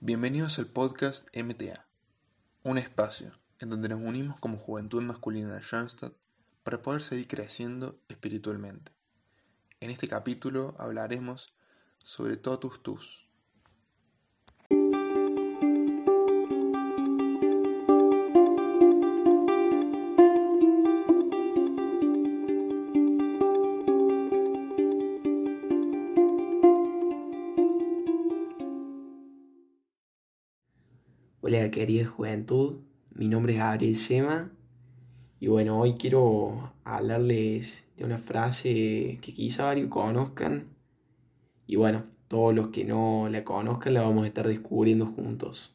Bienvenidos al podcast MTA, un espacio en donde nos unimos como juventud masculina de Schoenstatt para poder seguir creciendo espiritualmente. En este capítulo hablaremos sobre totus tus. Querida juventud, mi nombre es Gabriel Sema y bueno, hoy quiero hablarles de una frase que quizá varios conozcan y bueno, todos los que no la conozcan la vamos a estar descubriendo juntos.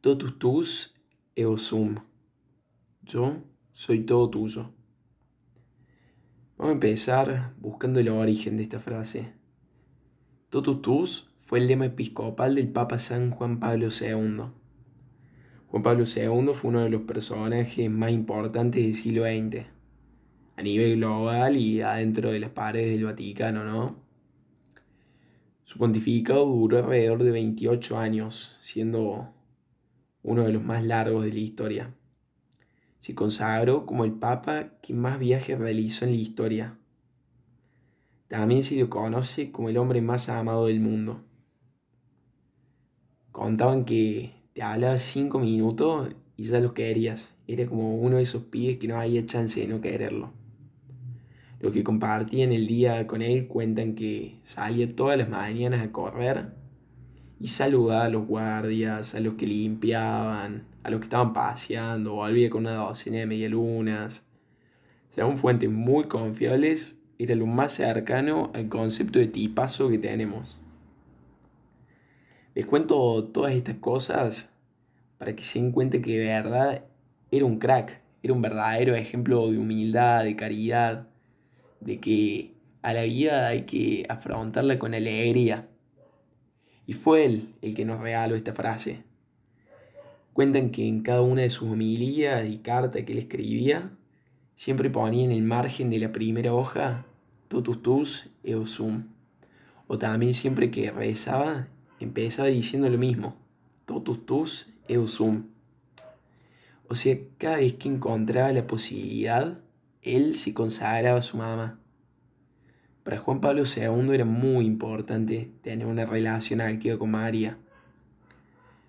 Totus tus eo sum. Yo soy todo tuyo. Vamos a empezar buscando el origen de esta frase. Totus tus fue el lema episcopal del Papa San Juan Pablo II. Juan Pablo II fue uno de los personajes más importantes del siglo XX, a nivel global y adentro de las paredes del Vaticano, ¿no? Su pontificado duró alrededor de 28 años, siendo uno de los más largos de la historia. Se consagró como el Papa que más viajes realizó en la historia. También se lo conoce como el hombre más amado del mundo contaban que te hablaba cinco minutos y ya lo querías. Era como uno de esos pibes que no había chance de no quererlo. Los que compartían el día con él cuentan que salía todas las mañanas a correr y saludaba a los guardias, a los que limpiaban, a los que estaban paseando, volvía con una docena de medialunas. Según fuentes muy confiables, era lo más cercano al concepto de tipazo que tenemos. Les cuento todas estas cosas para que se den cuenta que de verdad era un crack, era un verdadero ejemplo de humildad, de caridad, de que a la vida hay que afrontarla con alegría. Y fue él el que nos regaló esta frase. Cuentan que en cada una de sus homilías y cartas que él escribía, siempre ponía en el margen de la primera hoja totus tus eosum. O también siempre que rezaba, empezaba diciendo lo mismo, totus tus eusum. O sea, cada vez que encontraba la posibilidad, él se consagraba a su mamá. Para Juan Pablo II era muy importante tener una relación activa con María.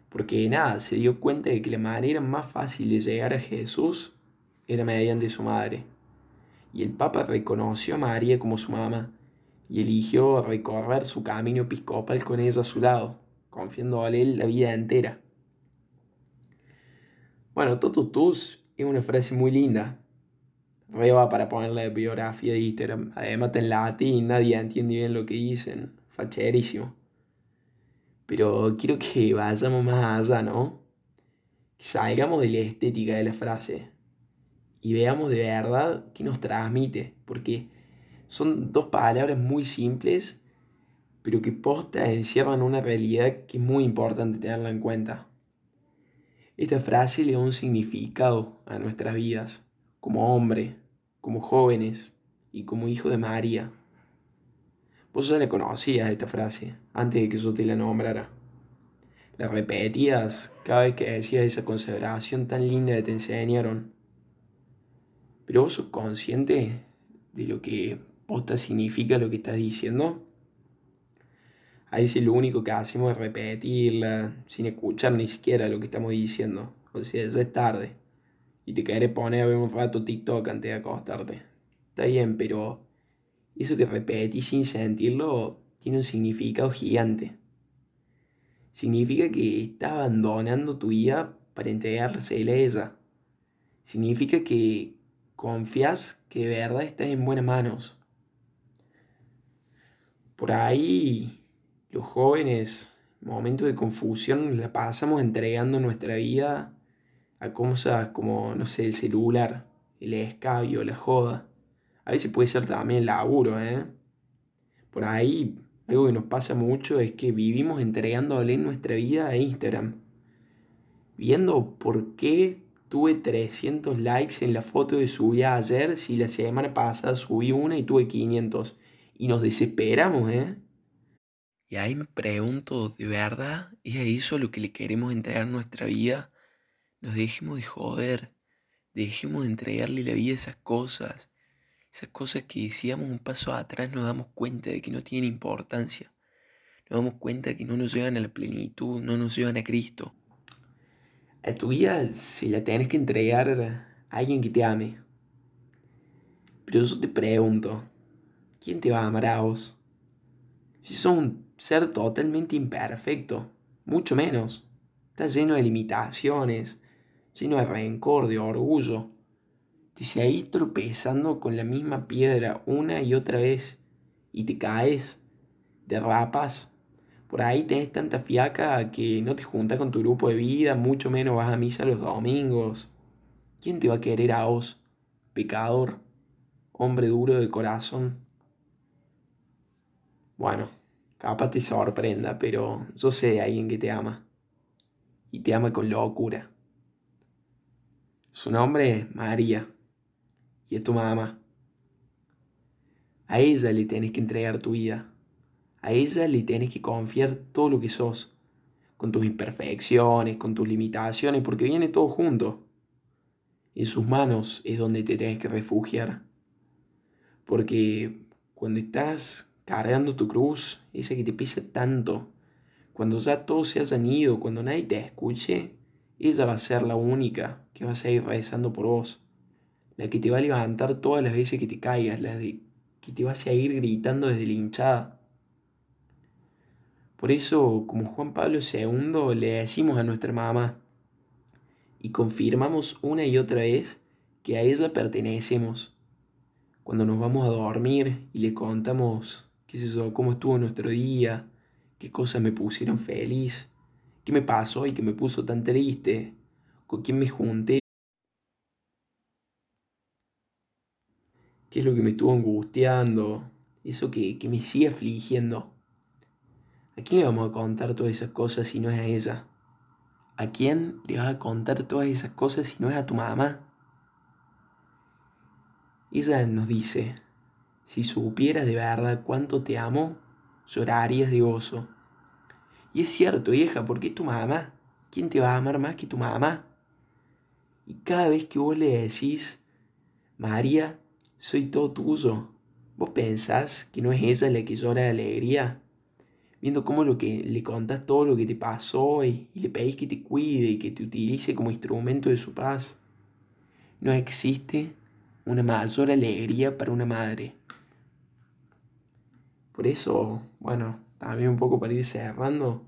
Porque nada, se dio cuenta de que la manera más fácil de llegar a Jesús era mediante su madre. Y el Papa reconoció a María como su mamá y eligió recorrer su camino episcopal con ella a su lado, confiando a él la vida entera. Bueno, totus es una frase muy linda. Reba para ponerle biografía de Instagram. Además en latín, nadie entiende bien lo que dicen. Facherísimo. Pero quiero que vayamos más allá, ¿no? Que salgamos de la estética de la frase y veamos de verdad qué nos transmite. Porque son dos palabras muy simples, pero que posta encierran una realidad que es muy importante tenerla en cuenta. Esta frase le da un significado a nuestras vidas, como hombre, como jóvenes y como hijo de María. Vos ya la conocías esta frase, antes de que yo te la nombrara. La repetías cada vez que decías esa consideración tan linda que te enseñaron. Pero vos sos consciente de lo que posta significa lo que estás diciendo. A veces lo único que hacemos es repetirla sin escuchar ni siquiera lo que estamos diciendo. O sea, ya es tarde. Y te querés poner a ver un rato TikTok antes de acostarte. Está bien, pero eso que repetís sin sentirlo tiene un significado gigante. Significa que estás abandonando tu vida para entregársela a ella. Significa que confías que de verdad estás en buenas manos. Por ahí los jóvenes, en momentos de confusión, la pasamos entregando nuestra vida a cosas como, no sé, el celular, el escabio, la joda. A veces puede ser también el laburo, ¿eh? Por ahí, algo que nos pasa mucho es que vivimos entregándole nuestra vida a Instagram. Viendo por qué tuve 300 likes en la foto de subí ayer si la semana pasada subí una y tuve 500 y nos desesperamos, ¿eh? Y ahí me pregunto, ¿de verdad es a eso lo que le queremos entregar nuestra vida? Nos dejemos de joder, dejemos de entregarle la vida a esas cosas, esas cosas que si damos un paso atrás nos damos cuenta de que no tienen importancia, nos damos cuenta de que no nos llevan a la plenitud, no nos llevan a Cristo. A tu vida se la tienes que entregar a alguien que te ame. Pero yo te pregunto, ¿quién te va a amar a vos? Si sos un ser totalmente imperfecto, mucho menos. Estás lleno de limitaciones, lleno de rencor, de orgullo. Te seguís tropezando con la misma piedra una y otra vez y te caes, derrapas. Por ahí tenés tanta fiaca que no te juntas con tu grupo de vida, mucho menos vas a misa los domingos. ¿Quién te va a querer a vos, pecador, hombre duro de corazón? Bueno, capaz te sorprenda, pero yo sé de alguien que te ama. Y te ama con locura. Su nombre es María. Y es tu mamá. A ella le tienes que entregar tu vida. A ella le tienes que confiar todo lo que sos. Con tus imperfecciones, con tus limitaciones, porque viene todo junto. En sus manos es donde te tienes que refugiar. Porque cuando estás cargando tu cruz, esa que te pesa tanto, cuando ya todos se hayan ido, cuando nadie te escuche, ella va a ser la única que va a seguir rezando por vos. La que te va a levantar todas las veces que te caigas, la de, que te va a seguir gritando desde la hinchada. Por eso, como Juan Pablo II, le decimos a nuestra mamá y confirmamos una y otra vez que a ella pertenecemos. Cuando nos vamos a dormir y le contamos cómo estuvo nuestro día, qué cosas me pusieron feliz, qué me pasó y qué me puso tan triste, con quién me junté, qué es lo que me estuvo angustiando, eso que, que me sigue afligiendo. ¿A quién le vamos a contar todas esas cosas si no es a ella? ¿A quién le vas a contar todas esas cosas si no es a tu mamá? Ella nos dice, si supieras de verdad cuánto te amo, llorarías de gozo. Y es cierto, vieja, porque es tu mamá. ¿Quién te va a amar más que tu mamá? Y cada vez que vos le decís, María, soy todo tuyo, vos pensás que no es ella la que llora de alegría, viendo cómo lo que le contás todo lo que te pasó y, y le pedís que te cuide y que te utilice como instrumento de su paz. No existe una mayor alegría para una madre. Por eso, bueno, también un poco para ir cerrando,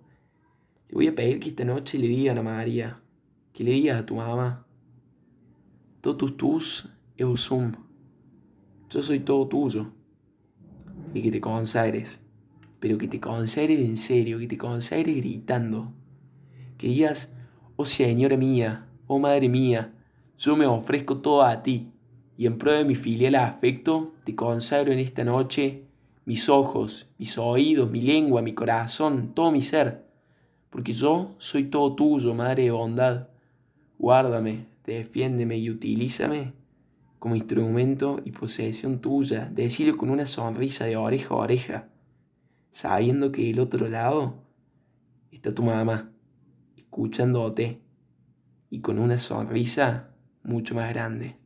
le voy a pedir que esta noche le digan a María, que le digas a tu mamá, totus tus eusum, yo soy todo tuyo, y que te consagres, pero que te consagres en serio, que te consagres gritando, que digas, oh Señora mía, oh Madre mía, yo me ofrezco todo a ti, y en prueba de mi filial afecto, te consagro en esta noche mis ojos, mis oídos, mi lengua, mi corazón, todo mi ser, porque yo soy todo tuyo, Madre de bondad. Guárdame, defiéndeme y utilízame como instrumento y posesión tuya, decirlo con una sonrisa de oreja a oreja, sabiendo que del otro lado está tu mamá, escuchándote y con una sonrisa mucho más grande.